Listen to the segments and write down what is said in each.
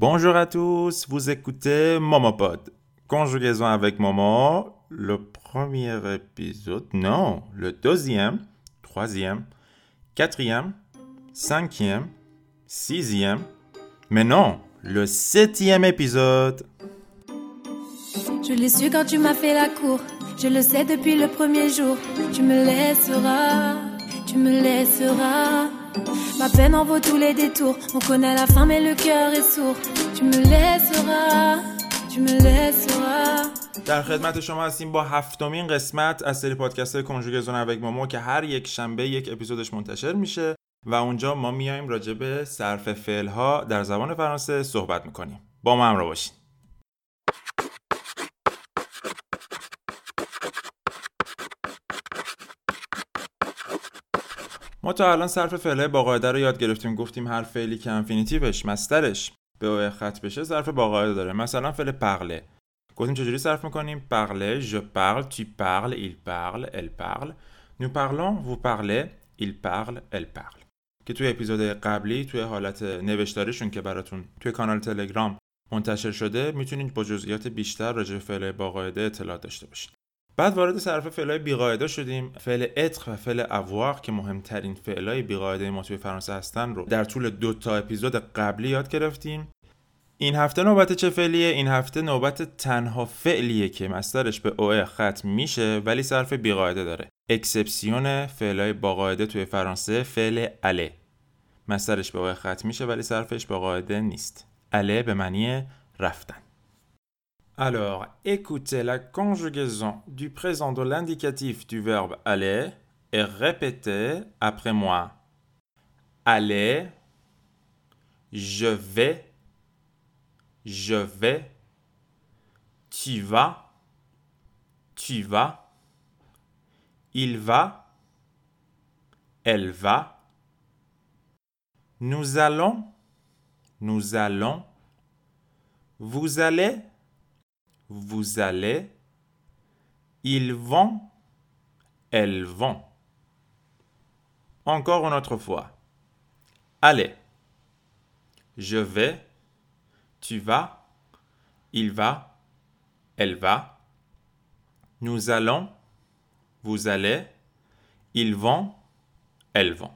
Bonjour à tous, vous écoutez Momopod. Conjugaison avec Momo, le premier épisode, non, le deuxième, troisième, quatrième, cinquième, sixième, mais non, le septième épisode. Je l'ai su quand tu m'as fait la cour. Je le sais depuis le premier jour. Tu me laisseras, tu me laisseras. Ma peine en vaut tous les détours. On connaît la fin, mais le cœur est sourd. Tu me laisseras, tu me laisseras. در خدمت شما هستیم با هفتمین قسمت از سری پادکست کنجوگزون اوک مومو که هر یک شنبه یک اپیزودش منتشر میشه و اونجا ما میایم راجع به صرف فعل ها در زبان فرانسه صحبت می‌کنیم با ما همراه باشین تا الان صرف فعله با قاعده رو یاد گرفتیم گفتیم هر فعلی که انفینیتیوش مسترش. به او خط بشه صرف با قاعده داره. مثلا فعل پغله گفتیم چجوری صرف می‌کنیم؟ پغله je parle tu parles il parle elle parle. Nous parlons vous parlez il parle elle parle. که توی اپیزود قبلی توی حالت نوشتاریشون که براتون توی کانال تلگرام منتشر شده می‌تونید با جزئیات بیشتر راجع به فعل با قاعده اطلاع داشته باشید. بعد وارد صرف فعلای بیقاعده شدیم. فعل اتق و فعل avoir که مهمترین فعلای بیقاعده ما توی فرانسه هستن رو در طول دو تا اپیزود قبلی یاد گرفتیم. این هفته نوبت چه فعلیه؟ این هفته نوبت تنها فعلیه که مسترش به او ختم میشه ولی صرف بیقاعده داره. اکسپسیون فعلای با قاعده توی فرانسه فعل اله. مسترش به او ختم میشه ولی صرفش با قاعده نیست. اله به معنی رفتن. Alors, écoutez la conjugaison du présent de l'indicatif du verbe aller et répétez après moi. Aller, je vais, je vais, tu vas, tu vas, il va, elle va, nous allons, nous allons, vous allez, vous allez, ils vont, elles vont. Encore une autre fois. Allez, je vais, tu vas, il va, elle va. Nous allons, vous allez, ils vont, elles vont.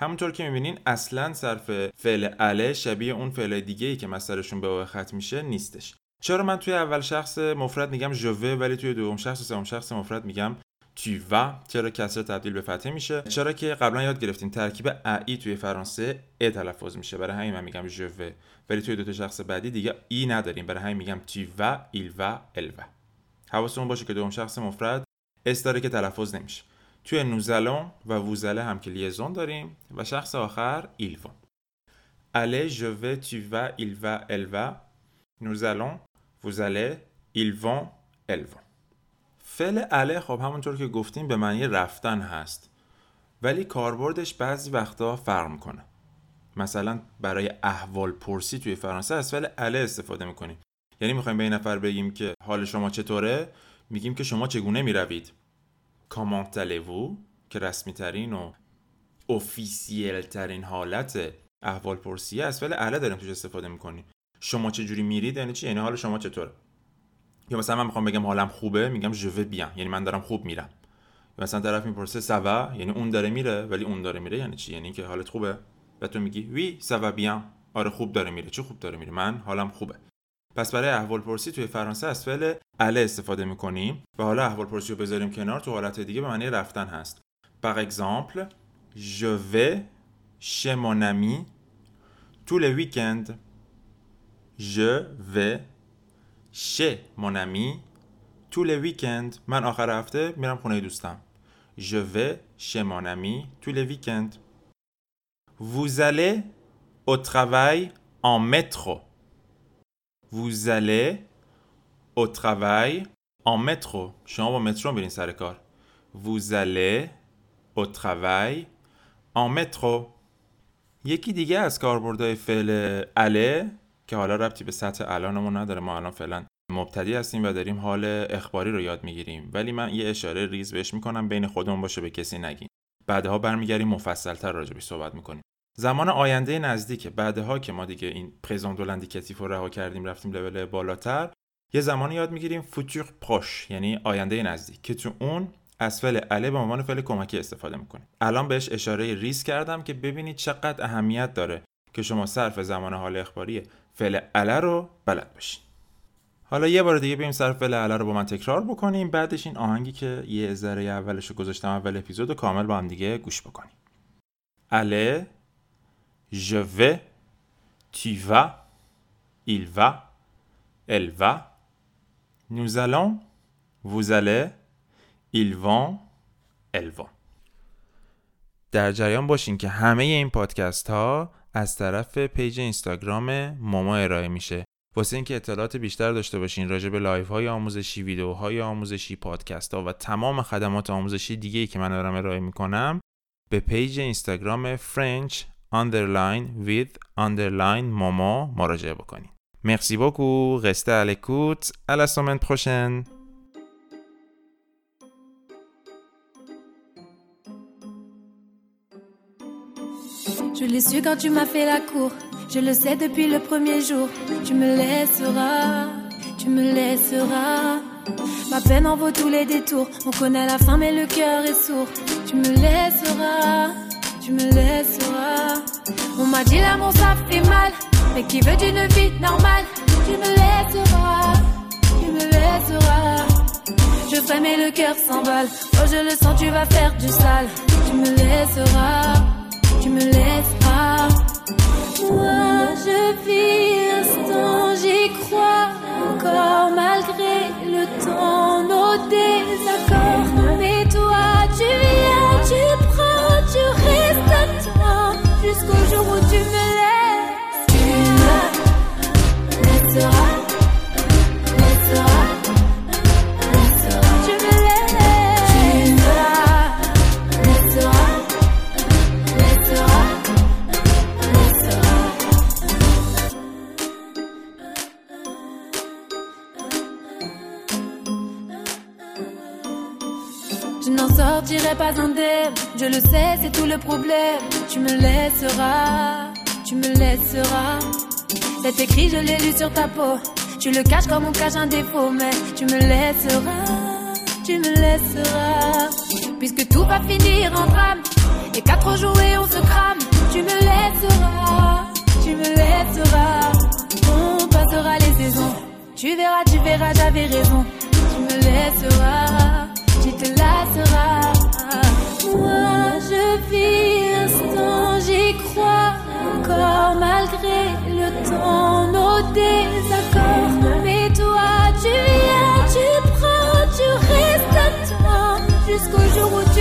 همونطور که میبینین اصلا صرف فعل اله شبیه اون فعل دیگه ای که مسترشون به او ختم میشه نیستش چرا من توی اول شخص مفرد میگم ژوه ولی توی دوم شخص و سوم شخص مفرد میگم تو و؟ چرا کسر تبدیل به فتحه میشه؟ چرا که قبلا یاد گرفتیم ترکیب ای توی فرانسه ا تلفظ میشه؟ برای همین من میگم ژوه ولی توی دو تا شخص بعدی دیگه ای نداریم. برای همین میگم تو و ایل و ال و. حواستون باشه که دوم شخص مفرد s داره که تلفظ نمیشه. توی nous allons و vous allez هم که liaison داریم و شخص آخر ils vont. aller je vais tu vas il va elle va. Nous allons vous allez ils vont elles vont. فعل aller خب همونطور که گفتیم به معنی رفتن هست. ولی کاربردش بعضی وقتا فرق می‌کنه. مثلا برای احوال پرسی توی فرانسه از فعل aller استفاده می‌کنیم. یعنی می‌خوایم به این نفر بگیم که حال شما چطوره؟ میگیم که شما چگونه می‌روید؟ کامانت allez که رسمی ترین و اوفیسیل ترین حالت احوال پرسیه از فعل اله داریم توش استفاده می‌کنیم. شما چه جوری میرید؟ یعنی چی؟ یعنی حال شما چطوره؟ یا مثلا من می‌خوام بگم حالم خوبه میگم جو بیان یعنی من دارم خوب میرم. یا مثلا طرف می‌پرسه سوا یعنی اون داره میره ولی اون داره میره. یعنی چی؟ یعنی که حالت خوبه؟ و تو میگی وی سوا بیان آره خوب داره میره. چه خوب داره میره؟ من حالم خوبه. پس برای احوال پرسی توی فرانسه از فعل اله استفاده می‌کنیم و حالا احوال پرسی رو بذاریم کنار. تو حالت دیگه به معنی رفتن هست. Par exemple je vais chez mon ami tous les week-ends. je vais chez mon ami tous les week-ends من آخر هفته میرم خونه دوستم je vais chez mon ami tous les week-ends vous allez au travail en métro vous allez au travail en métro شما با مترو برین سر کار vous allez au travail en métro یکی دیگه از کاربردهای فعل اله که حالا ربطی به سطح الانمون نداره. ما الان فعلا مبتدی هستیم و داریم حال اخباری رو یاد می‌گیریم. ولی من یه اشاره ریز بهش می‌کنم بین خودمون باشه به کسی نگین. بعدها برمیگردیم مفصلتر راجبش صحبت می‌کنیم. زمان آینده نزدیک. بعدها که ما دیگه این پرزون دولاندیکتیف رو رها کردیم رفتیم لول بالاتر یه زمانی یاد می‌گیریم فوتور پروش یعنی آینده نزدیک که تو اون از فعل اله به عنوان فعل کمکی استفاده می‌کنیم. الان بهش اشاره ریز کردم که ببینید چقدر اهمیت داره که شما صرف زمان حال اخباری فعل اله رو بلد باشین. حالا یه بار دیگه بریم صرف فعل اله رو با من تکرار بکنیم. بعدش این آهنگی که یه ذره اولش رو گذاشتم اول اپیزود رو کامل با هم دیگه گوش بکنیم. aller je vais tu vas il va elle va. Nous allons vous allez ils vont elles vont. در جریان باشین که همه این پادکست ها از طرف page اینستاگرام ماما ارائه میشه. واسه اینکه اطلاعات بیشتر داشته باشین راجع به live های آموزشی ویدیوهای آموزشی پادکست ها و تمام خدمات آموزشی دیگه ای که من دارم ارائه می‌کنم به پیج اینستاگرام French underline with underline ماما مراجعه بکنین. مرسی beaucoup. Restez à l'écoute. À la semaine Je l'ai su quand tu m'as fait la cour. Je le sais depuis le premier jour. Tu me laisseras, tu me laisseras. Ma peine en vaut tous les détours. On connaît la fin, mais le cœur est sourd. Tu me laisseras, tu me laisseras. On m'a dit l'amour ça fait mal. Mais qui veut d'une vie normale? Tu me laisseras, tu me laisseras. Je ferai mais le cœur s'emballe. Oh, je le sens, tu vas faire du sale. Tu me laisseras tu me laisseras. Moi, je vis l'instant, j'y crois encore malgré le temps, nos désaccords. Je n'en sortirai pas indemne, je le sais, c'est tout le problème. Tu me laisseras, tu me laisseras. C'est écrit, je l'ai lu sur ta peau. Tu le caches comme on cache un défaut, mais tu me laisseras, tu me laisseras. Puisque tout va finir en drame, et qu'à trop jouer on se crame. Tu me laisseras, tu me laisseras. On passera les saisons. Tu verras, tu verras, j'avais raison. Tu me laisseras, Moi, je vis l'instant, j'y crois encore malgré le temps, nos désaccords. Mais toi, tu viens, tu prends, tu restes toi jusqu'au jour où tu